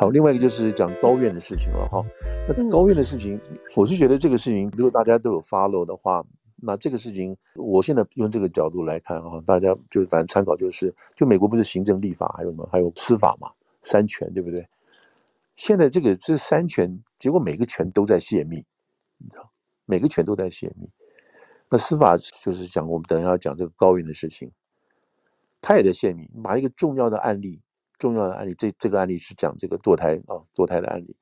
好，另外一个就是讲高院的事情了哈。那高院的事情，嗯、我是觉得这个事情，如果大家都有 follow 的话，那这个事情，我现在用这个角度来看哈，大家就反正参考就是，就美国不是行政、立法，还有什么，还有司法嘛，三权对不对？现在这个这三权，结果每个权都在泄密，你知道，每个权都在泄密。那司法就是讲，我们等一下要讲这个高院的事情，他也在泄密，把一个重要的案例。重要的案例，这这个案例是讲这个堕胎啊，堕胎的案例。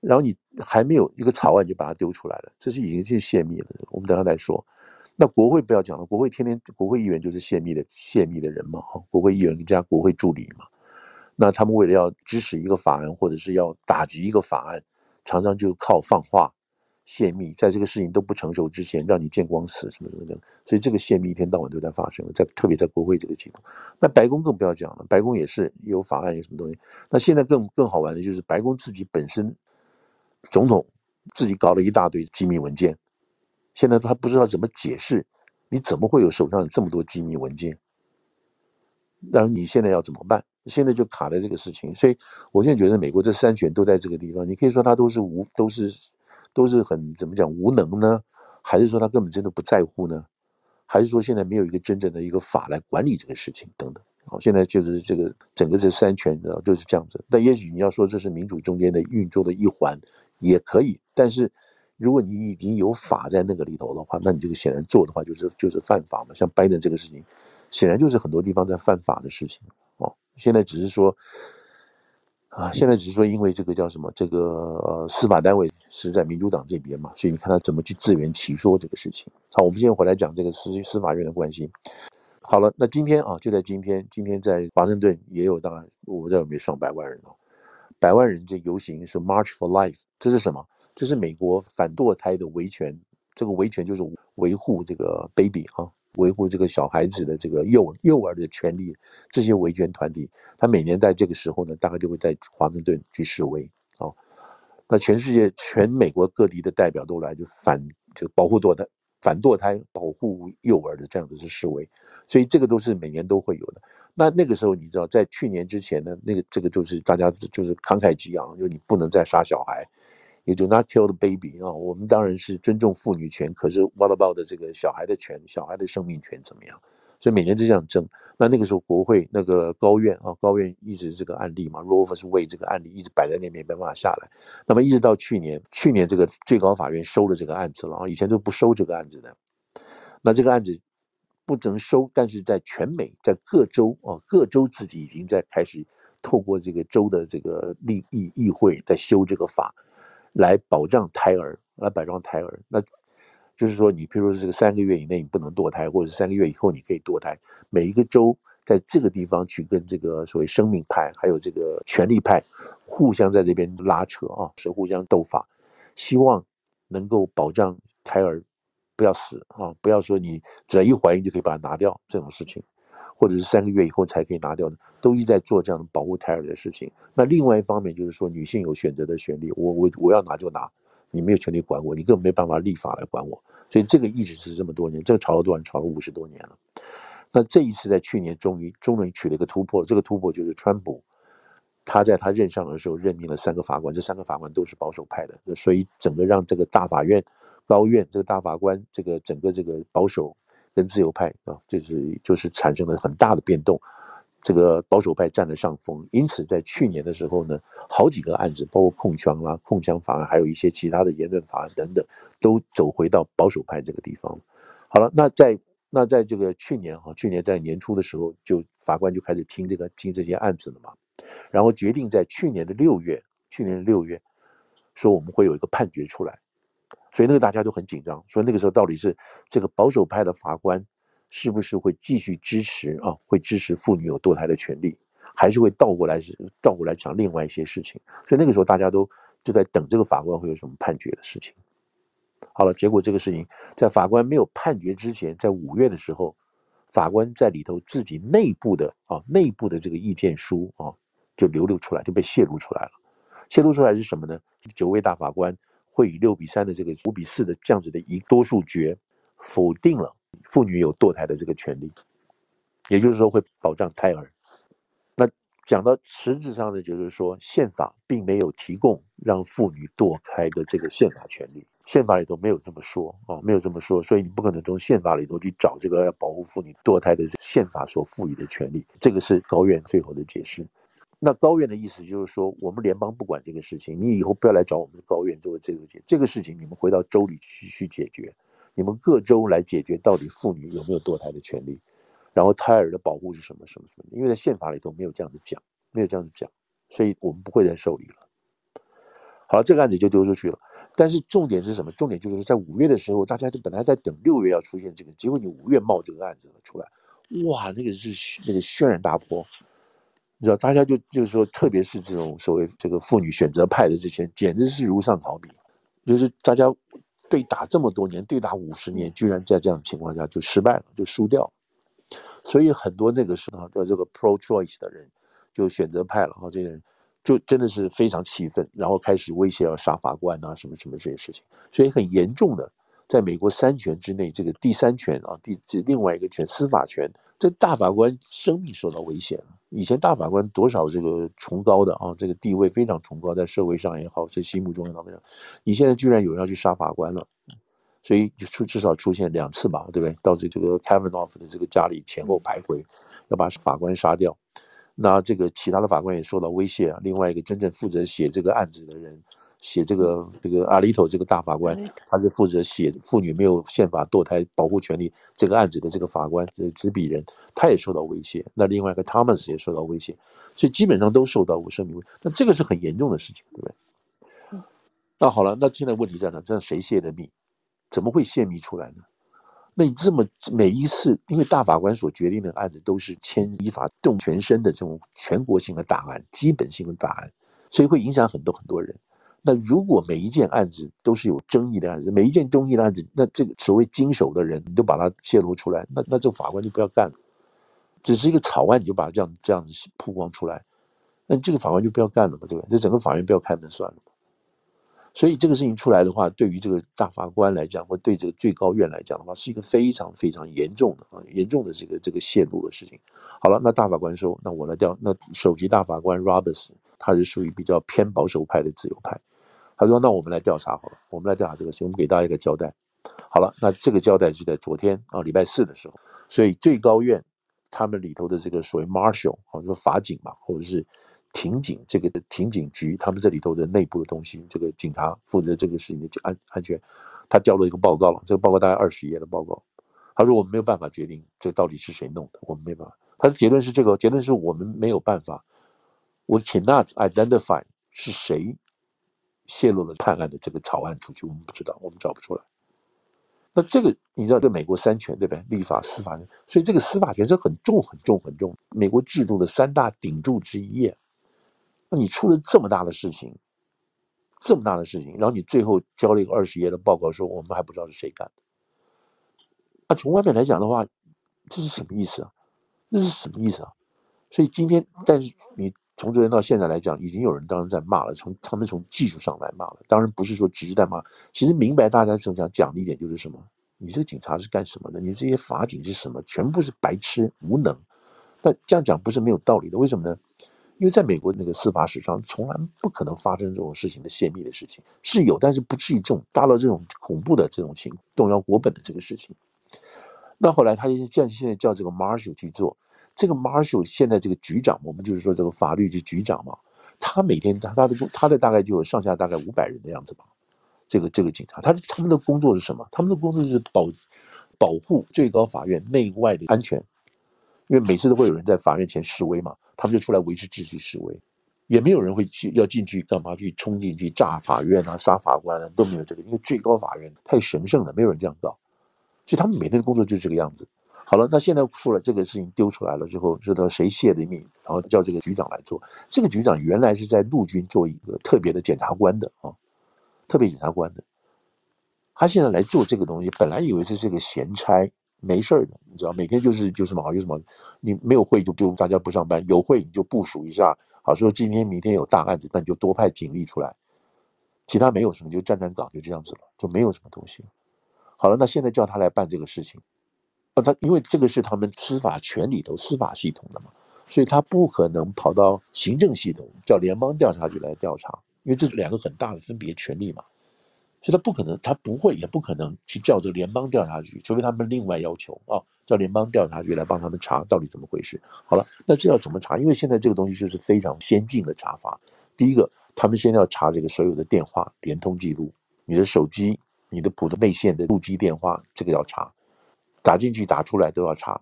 然后你还没有一个草案就把它丢出来了，这是已经是泄密了。我们等下再说。那国会不要讲了，国会天天国会议员就是泄密的泄密的人嘛，哈，国会议员加国会助理嘛。那他们为了要支持一个法案，或者是要打击一个法案，常常就靠放话。泄密，在这个事情都不成熟之前，让你见光死什么什么的，所以这个泄密一天到晚都在发生，在特别在国会这个情况，那白宫更不要讲了，白宫也是有法案有什么东西。那现在更更好玩的就是白宫自己本身，总统自己搞了一大堆机密文件，现在他不知道怎么解释，你怎么会有手上有这么多机密文件？然后你现在要怎么办？现在就卡在这个事情，所以我现在觉得美国这三权都在这个地方，你可以说他都是无都是。都是很怎么讲无能呢？还是说他根本真的不在乎呢？还是说现在没有一个真正的一个法来管理这个事情等等？好，现在就是这个整个这三权的就是这样子。但也许你要说这是民主中间的运作的一环，也可以。但是如果你已经有法在那个里头的话，那你这个显然做的话就是就是犯法嘛。像拜登这个事情，显然就是很多地方在犯法的事情。现在只是说。啊，现在只是说，因为这个叫什么，这个呃司法单位是在民主党这边嘛，所以你看他怎么去自圆其说这个事情。好，我们现在回来讲这个司司法院的关系。好了，那今天啊，就在今天，今天在华盛顿也有大概我不知道有没有上百万人哦，百万人这游行是 March for Life，这是什么？这是美国反堕胎的维权，这个维权就是维护这个 baby 啊。维护这个小孩子的这个幼幼儿的权利，这些维权团体，他每年在这个时候呢，大概就会在华盛顿去示威、哦。那全世界、全美国各地的代表都来，就反就保护堕胎、反堕胎、保护幼儿的这样子是示威。所以这个都是每年都会有的。那那个时候，你知道，在去年之前呢，那个这个就是大家就是慷慨激昂，就你不能再杀小孩。也就 not kill the baby 啊，我们当然是尊重妇女权，可是 what about 的这个小孩的权，小孩的生命权怎么样？所以每年就这样争。那那个时候国会那个高院啊，高院一直这个案例嘛，Roe vs Wade 这个案例一直摆在那边没办法下来。那么一直到去年，去年这个最高法院收了这个案子了啊，以前都不收这个案子的。那这个案子不能收，但是在全美，在各州啊，各州自己已经在开始透过这个州的这个立议议会在修这个法。来保障胎儿，来保障胎儿，那就是说，你譬如说这个三个月以内你不能堕胎，或者三个月以后你可以堕胎。每一个州在这个地方去跟这个所谓生命派还有这个权力派互相在这边拉扯啊，是互相斗法，希望能够保障胎儿不要死啊，不要说你只要一怀孕就可以把它拿掉这种事情。或者是三个月以后才可以拿掉的，都一直在做这样的保护胎儿的事情。那另外一方面就是说，女性有选择的权利，我我我要拿就拿，你没有权利管我，你根本没办法立法来管我。所以这个一直是这么多年，这个吵了多少年？吵了五十多年了。那这一次在去年终于终于取了一个突破，这个突破就是川普，他在他任上的时候任命了三个法官，这三个法官都是保守派的，所以整个让这个大法院、高院这个大法官这个整个这个保守。跟自由派啊，就是就是产生了很大的变动，这个保守派占了上风，因此在去年的时候呢，好几个案子，包括控枪啦、控枪法案，还有一些其他的言论法案等等，都走回到保守派这个地方。好了，那在那在这个去年哈，去年在年初的时候，就法官就开始听这个听这些案子了嘛，然后决定在去年的六月，去年的六月，说我们会有一个判决出来。所以那个大家都很紧张，说那个时候到底是这个保守派的法官是不是会继续支持啊？会支持妇女有堕胎的权利，还是会倒过来是倒过来讲另外一些事情？所以那个时候大家都就在等这个法官会有什么判决的事情。好了，结果这个事情在法官没有判决之前，在五月的时候，法官在里头自己内部的啊内部的这个意见书啊就流露出来，就被泄露出来了。泄露出来是什么呢？九位大法官。会以六比三的这个五比四的这样子的一多数决，否定了妇女有堕胎的这个权利，也就是说会保障胎儿。那讲到实质上的，就是说宪法并没有提供让妇女堕胎的这个宪法权利，宪法里头没有这么说啊，没有这么说，所以你不可能从宪法里头去找这个要保护妇女堕胎的宪法所赋予的权利。这个是高院最后的解释。那高院的意思就是说，我们联邦不管这个事情，你以后不要来找我们的高院做这个解，这个事情你们回到州里去去解决，你们各州来解决到底妇女有没有堕胎的权利。然后胎儿的保护是什么什么什么？因为在宪法里头没有这样子讲，没有这样子讲，所以我们不会再受理了。好了，这个案子就丢出去了。但是重点是什么？重点就是在五月的时候，大家都本来在等六月要出现这个，结果你五月冒这个案子了出来，哇，那个是那个轩然大波，你知道，大家就就是说，特别是这种所谓这个妇女选择派的这些，简直是如丧考妣，就是大家对打这么多年，对打五十年，居然在这样的情况下就失败了，就输掉了。所以很多那个时候的这个 pro-choice 的人就选择派了哈，这些人就真的是非常气愤，然后开始威胁要杀法官啊，什么什么这些事情。所以很严重的，在美国三权之内，这个第三权啊，第这另外一个权司法权，这大法官生命受到威胁了。以前大法官多少这个崇高的啊，这个地位非常崇高，在社会上也好，在心目中也好，你现在居然有人要去杀法官了。所以就出至少出现两次吧，对不对？到这这个 Kavanaugh 的这个家里前后徘徊，要把法官杀掉。那这个其他的法官也受到威胁啊。另外一个真正负责写这个案子的人，写这个这个 Alito 这个大法官，他是负责写妇女没有宪法堕胎保护权利这个案子的这个法官，这执笔人，他也受到威胁。那另外一个 Thomas 也受到威胁，所以基本上都受到生命威胁。那这个是很严重的事情，对不对？那好了，那现在问题在哪？这样谁泄的密？怎么会泄密出来呢？那你这么每一次，因为大法官所决定的案子都是牵依法动全身的这种全国性的大案、基本性的大案，所以会影响很多很多人。那如果每一件案子都是有争议的案子，每一件争议的案子，那这个所谓经手的人你都把它泄露出来，那那这个法官就不要干了。只是一个草案，你就把它这样这样子曝光出来，那这个法官就不要干了嘛，对吧？这整个法院不要开门算了。所以这个事情出来的话，对于这个大法官来讲，或对这个最高院来讲的话，是一个非常非常严重的啊，严重的这个这个泄露的事情。好了，那大法官说，那我来调，那首席大法官 Roberts 他是属于比较偏保守派的自由派，他说，那我们来调查好了，我们来调查这个事情，我们给大家一个交代。好了，那这个交代是在昨天啊，礼拜四的时候，所以最高院他们里头的这个所谓 Marshal 啊，就是法警嘛，或者是。庭警这个庭警局，他们这里头的内部的东西，这个警察负责这个事情的安安全，他交了一个报告了，这个报告大概二十页的报告。他说我们没有办法决定这到底是谁弄的，我们没办法。他的结论是这个，结论是我们没有办法，我 cannot identify 是谁泄露了判案的这个草案出去，我们不知道，我们找不出来。那这个你知道，对美国三权对不对？立法、司法，所以这个司法权是很重、很重、很重，美国制度的三大顶柱之一。那你出了这么大的事情，这么大的事情，然后你最后交了一个二十页的报告，说我们还不知道是谁干的。那从外面来讲的话，这是什么意思啊？这是什么意思啊？所以今天，但是你从昨天到现在来讲，已经有人当然在骂了。从他们从技术上来骂了，当然不是说只是在骂。其实明白大家想讲讲的一点就是什么？你这个警察是干什么的？你这些法警是什么？全部是白痴无能。但这样讲不是没有道理的，为什么呢？因为在美国那个司法史上，从来不可能发生这种事情的泄密的事情是有，但是不至于这种大到这种恐怖的这种情况，动摇国本的这个事情。那后来他就现现在叫这个 Marshal 去做，这个 Marshal 现在这个局长，我们就是说这个法律局局长嘛，他每天他他的他的大概就有上下大概五百人的样子吧。这个这个警察，他他们的工作是什么？他们的工作是保保护最高法院内外的安全。因为每次都会有人在法院前示威嘛，他们就出来维持秩序示威，也没有人会去要进去干嘛去冲进去炸法院啊、杀法官啊，都没有这个，因为最高法院太神圣了，没有人这样搞，所以他们每天的工作就是这个样子。好了，那现在出了这个事情丢出来了之后，知道谁泄的密，然后叫这个局长来做。这个局长原来是在陆军做一个特别的检察官的啊，特别检察官的，他现在来做这个东西，本来以为这是个闲差。没事儿的，你知道，每天就是就是忙，就是忙。你没有会就就大家不上班，有会你就部署一下。好说今天明天有大案子，那你就多派警力出来。其他没有什么，就站站岗，就这样子了，就没有什么东西。好了，那现在叫他来办这个事情，啊，他因为这个是他们司法权里头司法系统的嘛，所以他不可能跑到行政系统叫联邦调查局来调查，因为这是两个很大的分别权力嘛。所以他不可能，他不会，也不可能去叫这个联邦调查局，除非他们另外要求啊，叫联邦调查局来帮他们查到底怎么回事。好了，那这要怎么查？因为现在这个东西就是非常先进的查法。第一个，他们先要查这个所有的电话联通记录，你的手机、你的普通内线的陆基电话，这个要查，打进去、打出来都要查，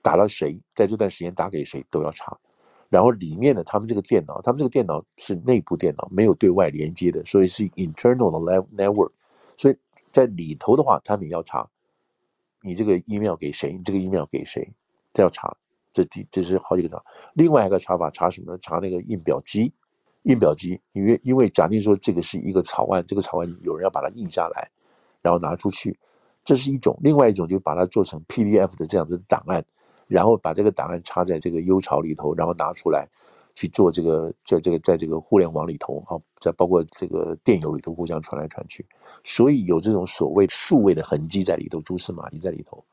打了谁，在这段时间打给谁都要查。然后里面的他们这个电脑，他们这个电脑是内部电脑，没有对外连接的，所以是 internal 的 live network。所以在里头的话，他们也要查你这个 email 给谁，你这个 email 给谁，都要查。这第这是好几个查。另外一个查法查什么呢？查那个印表机，印表机，因为因为假定说这个是一个草案，这个草案有人要把它印下来，然后拿出去，这是一种。另外一种就把它做成 PDF 的这样的档案。然后把这个档案插在这个 U 槽里头，然后拿出来去做这个，在这个在这个互联网里头啊，在包括这个电邮里头互相传来传去，所以有这种所谓数位的痕迹在里头，蛛丝马迹在里头。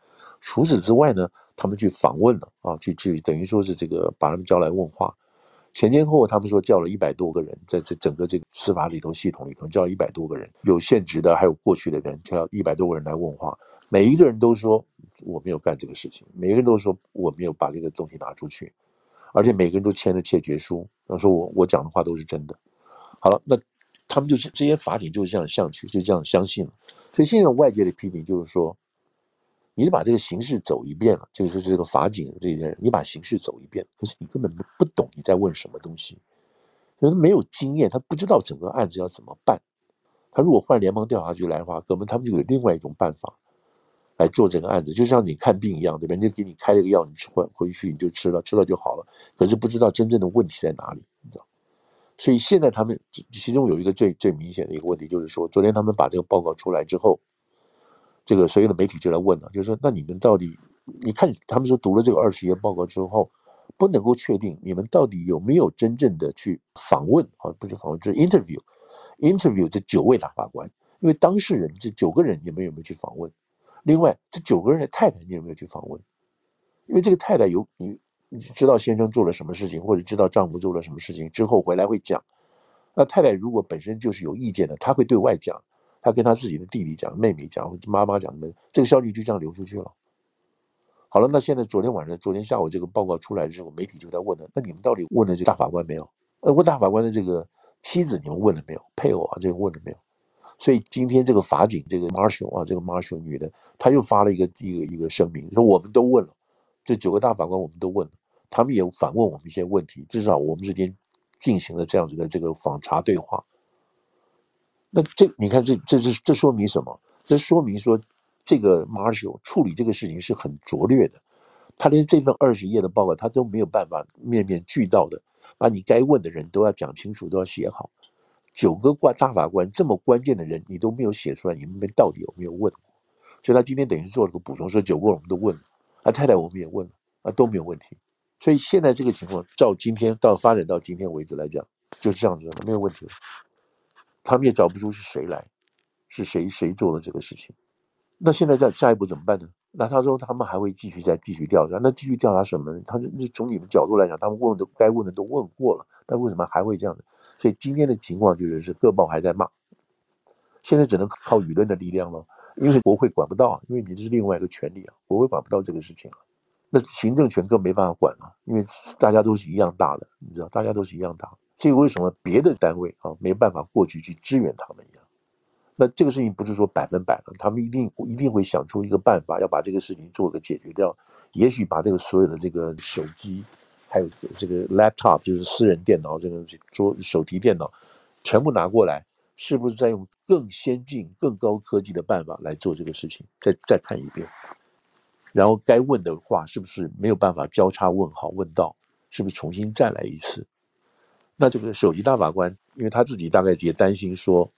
除此之外呢，他们去访问了啊，去去等于说是这个把他们叫来问话。前前后后，他们说叫了一百多个人，在这整个这个司法里头系统里头叫了一百多个人，有现职的，还有过去的人，叫一百多个人来问话。每一个人都说我没有干这个事情，每一个人都说我没有把这个东西拿出去，而且每个人都签了切结书，他说我我讲的话都是真的。好了，那他们就是这些法警就是这样相去，就这样相信了。所以现在外界的批评就是说。你把这个形式走一遍了，就是这个法警这些人，你把形式走一遍，可是你根本不不懂你在问什么东西，人没有经验，他不知道整个案子要怎么办。他如果换联邦调查局来的话，可能他们就有另外一种办法来做这个案子，就像你看病一样，对吧？人家给你开了个药，你吃回回去你就吃了，吃了就好了。可是不知道真正的问题在哪里，你知道？所以现在他们其中有一个最最明显的一个问题，就是说，昨天他们把这个报告出来之后。这个所有的媒体就来问了，就是说，那你们到底，你看他们说读了这个二十页报告之后，不能够确定你们到底有没有真正的去访问啊，不是访问，就是 interview，interview 这九位大法官，因为当事人这九个人你们有没有去访问？另外这九个人的太太你有没有去访问？因为这个太太有你你知道先生做了什么事情，或者知道丈夫做了什么事情之后回来会讲，那太太如果本身就是有意见的，她会对外讲。他跟他自己的弟弟讲、妹妹讲、或者妈妈讲的，这个消息就这样流出去了。好了，那现在昨天晚上、昨天下午这个报告出来之后，媒体就在问了：那你们到底问了这大法官没有？呃，问大法官的这个妻子，你们问了没有？配偶啊，这个问了没有？所以今天这个法警，这个 Marshall 啊，这个 Marshall 女的，她又发了一个一个一个声明，说我们都问了，这九个大法官我们都问了，他们也反问我们一些问题，至少我们之间进行了这样子的这个访查对话。那这你看这，这这这说明什么？这说明说，这个 Marshall 处理这个事情是很拙劣的。他连这份二十页的报告，他都没有办法面面俱到的把你该问的人都要讲清楚，都要写好。九个挂大法官这么关键的人，你都没有写出来，你们到底有没有问过？所以他今天等于做了个补充，说九个我们都问了，啊太太我们也问了，啊都没有问题。所以现在这个情况，照今天到发展到今天为止来讲，就是这样子的，没有问题。他们也找不出是谁来，是谁谁做的这个事情。那现在在下一步怎么办呢？那他说他们还会继续再继续调查。那继续调查什么呢？他那从你们角度来讲，他们问的该问的都问过了，但为什么还会这样呢？所以今天的情况就是是各报还在骂，现在只能靠舆论的力量了，因为国会管不到，因为你这是另外一个权利啊，国会管不到这个事情啊。那行政权更没办法管了，因为大家都是一样大的，你知道，大家都是一样大。这个为什么别的单位啊没办法过去去支援他们一样？那这个事情不是说百分百的，他们一定一定会想出一个办法，要把这个事情做个解决掉。也许把这个所有的这个手机，还有这个 laptop，就是私人电脑，这个桌手提电脑，全部拿过来，是不是再用更先进、更高科技的办法来做这个事情？再再看一遍，然后该问的话是不是没有办法交叉问好问到？是不是重新再来一次？那这个首席大法官，因为他自己大概也担心说，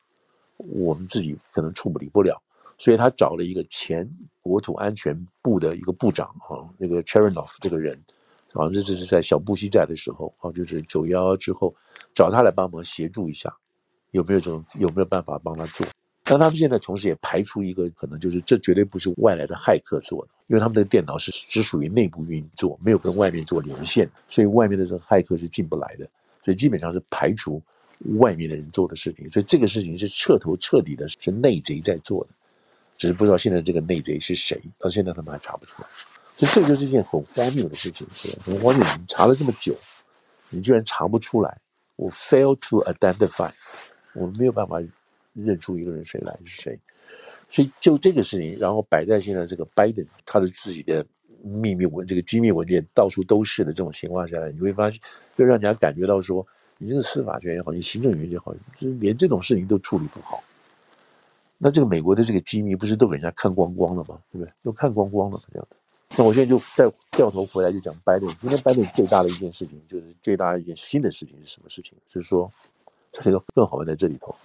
我们自己可能处理不了，所以他找了一个前国土安全部的一个部长哈，那个 Chernoff 这个人，好像这是在小布希在的时候啊，就是九幺幺之后找他来帮忙协助一下，有没有这种有没有办法帮他做？但他们现在同时也排除一个可能，就是这绝对不是外来的骇客做的，因为他们的电脑是只属于内部运作，没有跟外面做连线，所以外面的这个骇客是进不来的，所以基本上是排除外面的人做的事情，所以这个事情是彻头彻底的是内贼在做的，只是不知道现在这个内贼是谁，到现在他们还查不出来，所以这就是一件很荒谬的事情，很荒谬，你查了这么久，你居然查不出来，我 fail to identify，我没有办法。认出一个人谁来是谁，所以就这个事情，然后摆在现在这个拜登他的自己的秘密文这个机密文件到处都是的这种情况下来，你会发现，就让人家感觉到说，你这个司法权也好，你行政权也好，就是连这种事情都处理不好。那这个美国的这个机密不是都给人家看光光了吗？对不对？都看光光了这样的。那我现在就再掉头回来就讲拜登，今天拜登最大的一件事情就是最大的一件新的事情是什么事情？就是说，这个更好玩在这里头。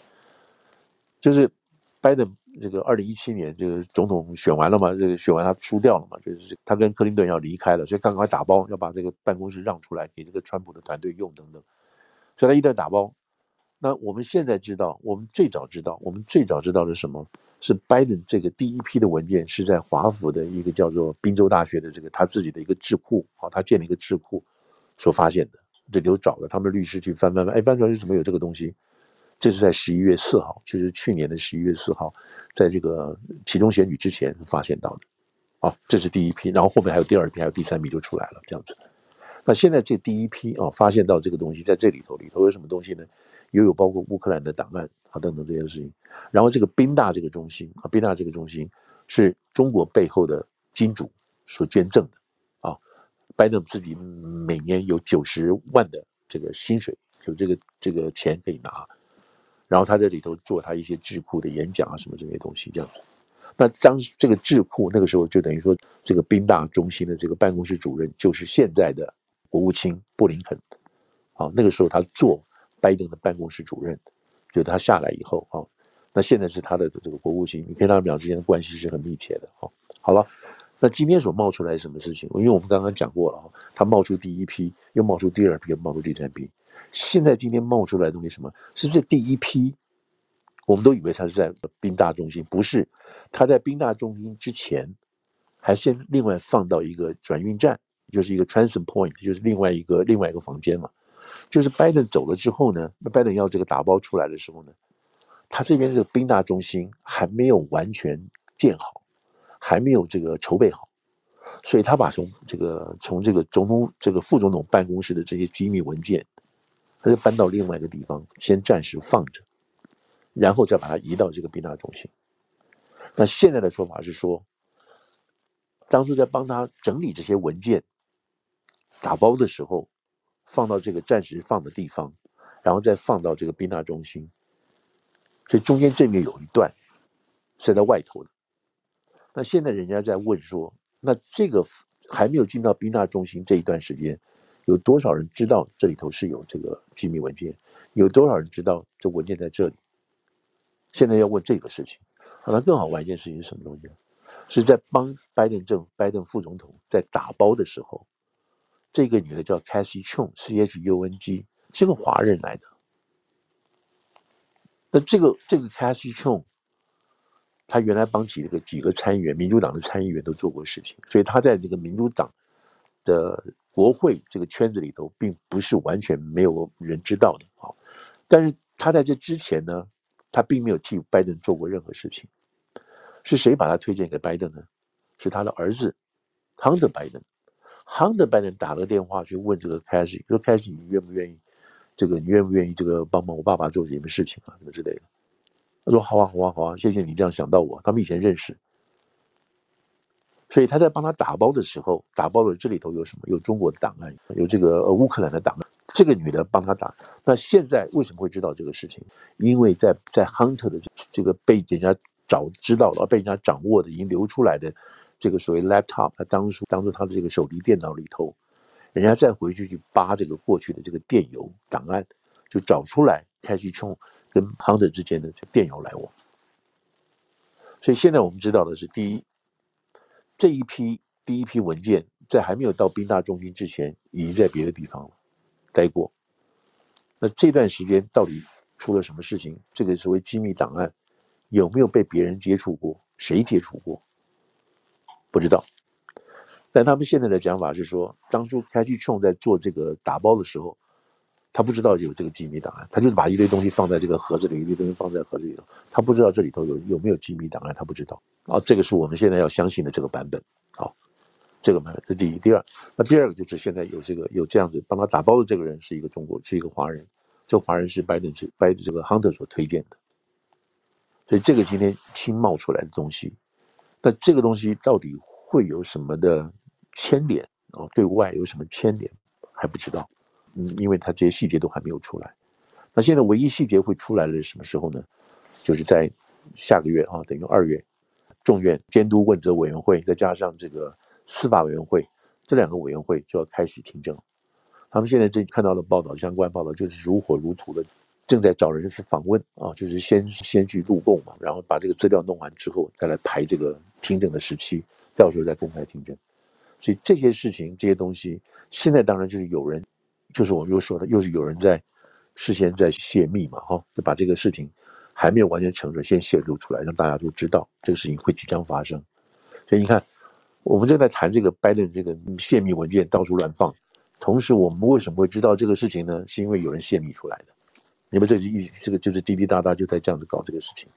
就是拜登这个二零一七年这个总统选完了嘛，这个选完他输掉了嘛，就是他跟克林顿要离开了，所以赶快打包要把这个办公室让出来给这个川普的团队用等等，所以他一旦打包，那我们现在知道，我们最早知道，我们最早知道的是什么？是拜登这个第一批的文件是在华府的一个叫做宾州大学的这个他自己的一个智库啊，他建了一个智库所发现的，这里头找了他们的律师去翻翻翻，哎，翻出来是怎么有这个东西？这是在十一月四号，就是去年的十一月四号，在这个期中选举之前发现到的，啊，这是第一批，然后后面还有第二批，还有第三批就出来了，这样子。那现在这第一批啊，发现到这个东西在这里头，里头有什么东西呢？也有包括乌克兰的档案啊等等这些事情。然后这个宾大这个中心啊，宾大这个中心是中国背后的金主所捐赠的啊，拜登自己每年有九十万的这个薪水，就这个这个钱可以拿。然后他在里头做他一些智库的演讲啊，什么这些东西这样子。那当这个智库那个时候就等于说，这个宾大中心的这个办公室主任就是现在的国务卿布林肯。啊，那个时候他做拜登的办公室主任，就他下来以后啊，那现在是他的这个国务卿，你看他们俩之间的关系是很密切的。啊，好了，那今天所冒出来什么事情？因为我们刚刚讲过了啊，他冒出第一批，又冒出第二批，又冒出第三批。现在今天冒出来的东西什么？是这第一批，我们都以为他是在宾大中心，不是，他在宾大中心之前，还先另外放到一个转运站，就是一个 transit point，就是另外一个另外一个房间嘛。就是拜登走了之后呢，那拜登要这个打包出来的时候呢，他这边这个宾大中心还没有完全建好，还没有这个筹备好，所以他把从这个从这个总统这个副总统办公室的这些机密文件。他就搬到另外一个地方，先暂时放着，然后再把它移到这个宾大中心。那现在的说法是说，当初在帮他整理这些文件、打包的时候，放到这个暂时放的地方，然后再放到这个宾大中心。所以中间这边有一段是在外头的。那现在人家在问说，那这个还没有进到宾大中心这一段时间。有多少人知道这里头是有这个机密文件？有多少人知道这文件在这里？现在要问这个事情。那更好玩一件事情是什么东西？是在帮拜登政府、拜登副总统在打包的时候，这个女的叫 Cassie Chung，C H U N G，是个华人来的。那这个这个 Cassie Chung，她原来帮几个几个参议员，民主党的参议员都做过事情，所以她在这个民主党的。国会这个圈子里头，并不是完全没有人知道的啊。但是他在这之前呢，他并没有替拜登做过任何事情。是谁把他推荐给拜登呢？是他的儿子，Hunter Biden。Hunter Biden 打了个电话去问这个 c a s h 说 c a s h 你愿不愿意？这个你愿不愿意这个帮忙我爸爸做什么事情啊？什么之类的。他说好啊，好啊，好啊，谢谢你这样想到我。他们以前认识。所以他在帮他打包的时候，打包的这里头有什么？有中国的档案，有这个呃乌克兰的档案。这个女的帮他打。那现在为什么会知道这个事情？因为在在 Hunter 的这个被人家找知道了，被人家掌握的，已经流出来的这个所谓 laptop，他当初当做他的这个手提电脑里头，人家再回去去扒这个过去的这个电邮档案，就找出来开始冲跟 Hunter 之间的电邮来往。所以现在我们知道的是，第一。这一批第一批文件在还没有到宾大中心之前，已经在别的地方，待过。那这段时间到底出了什么事情？这个所谓机密档案有没有被别人接触过？谁接触过？不知道。但他们现在的讲法是说，当初 Cathy Chong 在做这个打包的时候，他不知道有这个机密档案，他就把一堆东西放在这个盒子里，一堆东西放在盒子里头，他不知道这里头有有没有机密档案，他不知道。啊，这个是我们现在要相信的这个版本。好，这个版本是第一，第二，那第二个就是现在有这个有这样子帮他打包的这个人是一个中国，是一个华人，这个华人是拜登是拜这个 Hunter 所推荐的，所以这个今天新冒出来的东西，那这个东西到底会有什么的？牵连啊，对外有什么牵连还不知道，嗯，因为他这些细节都还没有出来。那现在唯一细节会出来的是什么时候呢？就是在下个月啊，等于二月，众院监督问责委员会再加上这个司法委员会这两个委员会就要开始听证。他们现在这看到的报道，相关报道就是如火如荼的正在找人去访问啊，就是先先去录供嘛，然后把这个资料弄完之后再来排这个听证的时期，到时候再公开听证。所以这些事情、这些东西，现在当然就是有人，就是我们又说的，又是有人在事先在泄密嘛，哈，就把这个事情还没有完全成熟，先泄露出来，让大家都知道这个事情会即将发生。所以你看，我们正在谈这个拜登这个泄密文件到处乱放，同时我们为什么会知道这个事情呢？是因为有人泄密出来的。你们这一这个就是滴滴答答就在这样子搞这个事情。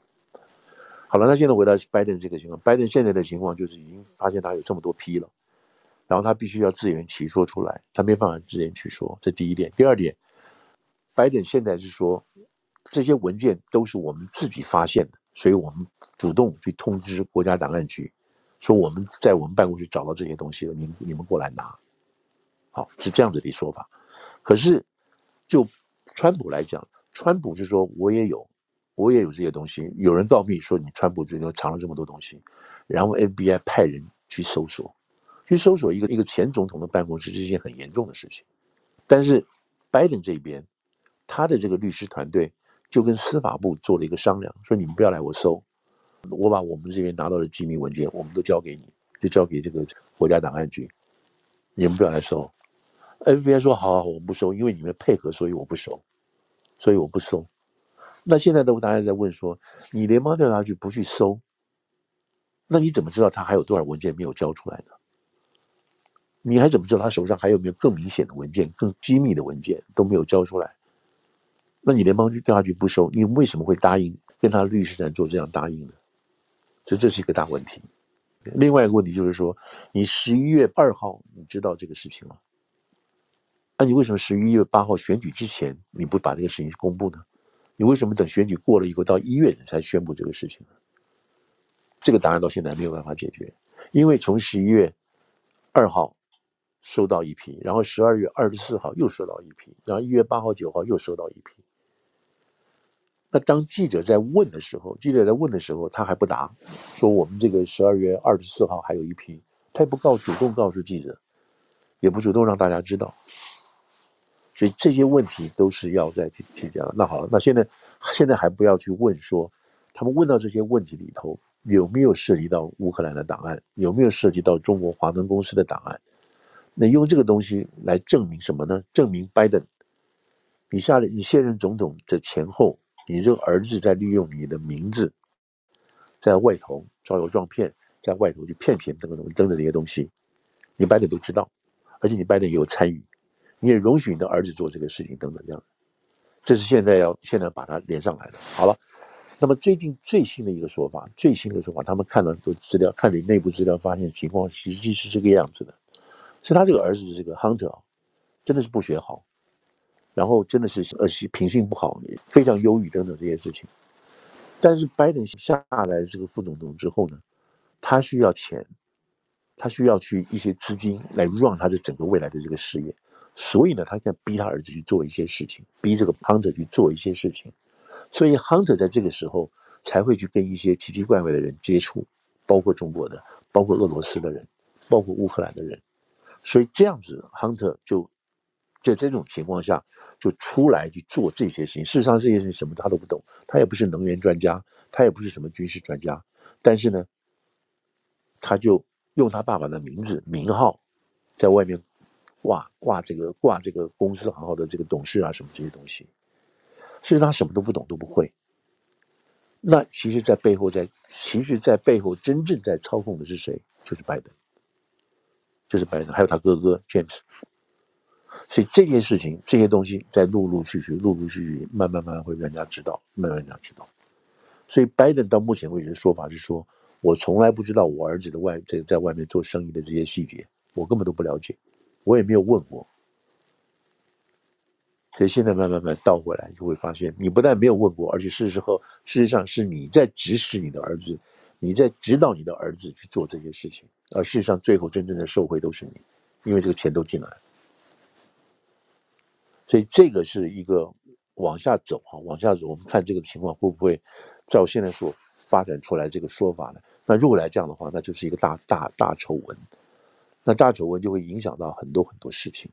好了，那现在回到拜登这个情况，拜登现在的情况就是已经发现他有这么多批了。然后他必须要自圆其说出来，他没办法自圆其说，这第一点。第二点，拜登现在是说这些文件都是我们自己发现的，所以我们主动去通知国家档案局，说我们在我们办公室找到这些东西了，你你们过来拿。好，是这样子的说法。可是就川普来讲，川普是说我也有，我也有这些东西。有人告密说你川普这里藏了这么多东西，然后 FBI 派人去搜索。去搜索一个一个前总统的办公室是一件很严重的事情，但是拜登这边，他的这个律师团队就跟司法部做了一个商量，说你们不要来我搜，我把我们这边拿到的机密文件我们都交给你，就交给这个国家档案局，你们不要来搜。FBI 说好，我们不收，因为你们配合，所以我不收，所以我不收。那现在都大家在问说，你联邦调查局不去搜，那你怎么知道他还有多少文件没有交出来呢？你还怎么知道他手上还有没有更明显的文件、更机密的文件都没有交出来？那你联邦调查局不收，你为什么会答应跟他律师团做这样答应呢？所以这是一个大问题。另外一个问题就是说，你十一月二号你知道这个事情了，那你为什么十一月八号选举之前你不把这个事情公布呢？你为什么等选举过了以后到一月才宣布这个事情呢？这个答案到现在没有办法解决，因为从十一月二号。收到一批，然后十二月二十四号又收到一批，然后一月八号、九号又收到一批。那当记者在问的时候，记者在问的时候，他还不答，说我们这个十二月二十四号还有一批，他也不告主动告诉记者，也不主动让大家知道。所以这些问题都是要再去去讲。那好了，那现在现在还不要去问说，他们问到这些问题里头有没有涉及到乌克兰的档案，有没有涉及到中国华能公司的档案？那用这个东西来证明什么呢？证明拜登，你下任你现任总统的前后，你这个儿子在利用你的名字，在外头招摇撞骗，在外头去骗钱等等等等这些东西，你拜登都知道，而且你拜登也有参与，你也容许你的儿子做这个事情等等这样，这是现在要现在把它连上来的。好了，那么最近最新的一个说法，最新的说法，他们看了都资料，看你内部资料，发现情况实际是这个样子的。是他这个儿子这个 Hunter，真的是不学好，然后真的是呃品性不好，非常忧郁等等这些事情。但是拜登下来这个副总统之后呢，他需要钱，他需要去一些资金来 run 他的整个未来的这个事业，所以呢，他想逼他儿子去做一些事情，逼这个 Hunter 去做一些事情，所以 Hunter 在这个时候才会去跟一些奇奇怪怪的人接触，包括中国的，包括俄罗斯的人，包括乌克兰的人。所以这样子，Hunter 就在这种情况下就出来去做这些事情。事实上，这些事情什么他都不懂，他也不是能源专家，他也不是什么军事专家。但是呢，他就用他爸爸的名字名号，在外面挂挂这个挂这个公司行号的这个董事啊什么这些东西。事实上，他什么都不懂，都不会。那其实，在背后，在其实，在背后真正在操控的是谁？就是拜登，就是拜登，还有他哥哥 James。所以这件事情，这些东西在陆陆续续、陆陆续续、慢慢慢慢会让人家知道，慢慢让人家知道。所以拜登到目前为止的说法是说，我从来不知道我儿子的外在在外面做生意的这些细节，我根本都不了解，我也没有问过。所以现在慢慢慢倒回来，就会发现你不但没有问过，而且事实后，事实上是你在指使你的儿子，你在指导你的儿子去做这些事情，而事实上最后真正的受惠都是你，因为这个钱都进来。所以这个是一个往下走哈，往下走，我们看这个情况会不会照现在所发展出来这个说法呢？那如果来这样的话，那就是一个大大大丑闻，那大丑闻就会影响到很多很多事情。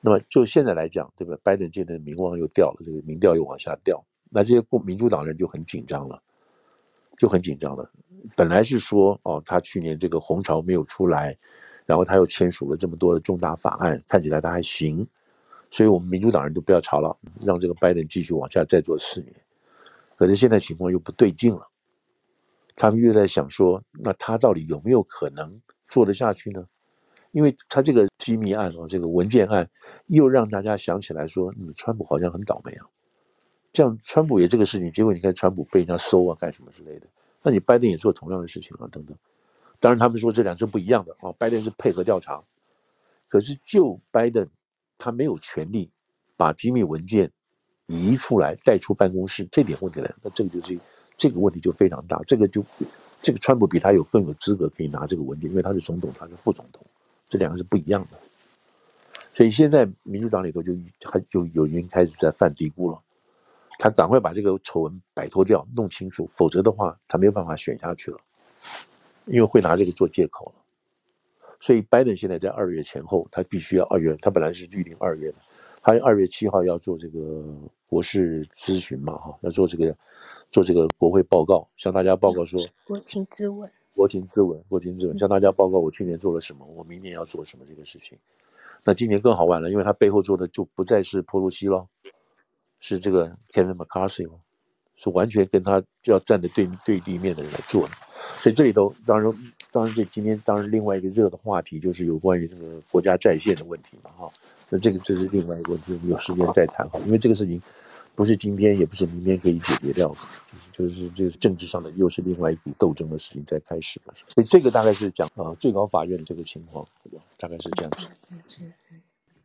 那么就现在来讲，对吧？拜登现在的民望又掉了，这个民调又往下掉，那这些共民主党人就很紧张了，就很紧张了。本来是说哦，他去年这个红潮没有出来，然后他又签署了这么多的重大法案，看起来他还行，所以我们民主党人都不要吵了，让这个拜登继续往下再做四年。可是现在情况又不对劲了，他们又在想说，那他到底有没有可能做得下去呢？因为他这个机密案哦，这个文件案，又让大家想起来说，嗯，川普好像很倒霉啊。这样，川普也这个事情，结果你看，川普被人家搜啊，干什么之类的。那你拜登也做同样的事情啊，等等。当然，他们说这两是不一样的啊。拜登是配合调查，可是就拜登，他没有权利把机密文件移出来带出办公室，这点问题来，那这个就是这个问题就非常大。这个就这个川普比他有更有资格可以拿这个文件，因为他是总统，他是副总统。这两个是不一样的，所以现在民主党里头就还就有人开始在犯嘀咕了，他赶快把这个丑闻摆脱掉，弄清楚，否则的话他没有办法选下去了，因为会拿这个做借口了。所以拜登现在在二月前后，他必须要二月，他本来是预定二月的，他二月七号要做这个国事咨询嘛，哈，要做这个做这个国会报告，向大家报告说国情咨文。国情咨文，国情咨文，向大家报告我去年做了什么，我明年要做什么这个事情。那今年更好玩了，因为他背后做的就不再是裴洛西了，是这个 Kevin McCarthy 了，是完全跟他就要站在对对立面的人来做的。所以这里头，当然，当然这今天当然另外一个热的话题就是有关于这个国家在线的问题嘛，哈。那这个这是另外一个问题，我们有时间再谈哈，因为这个事情。不是今天，也不是明天可以解决掉的，就是这个政治上的又是另外一笔斗争的事情在开始了。所以这个大概是讲啊，最高法院这个情况，大概是这样子。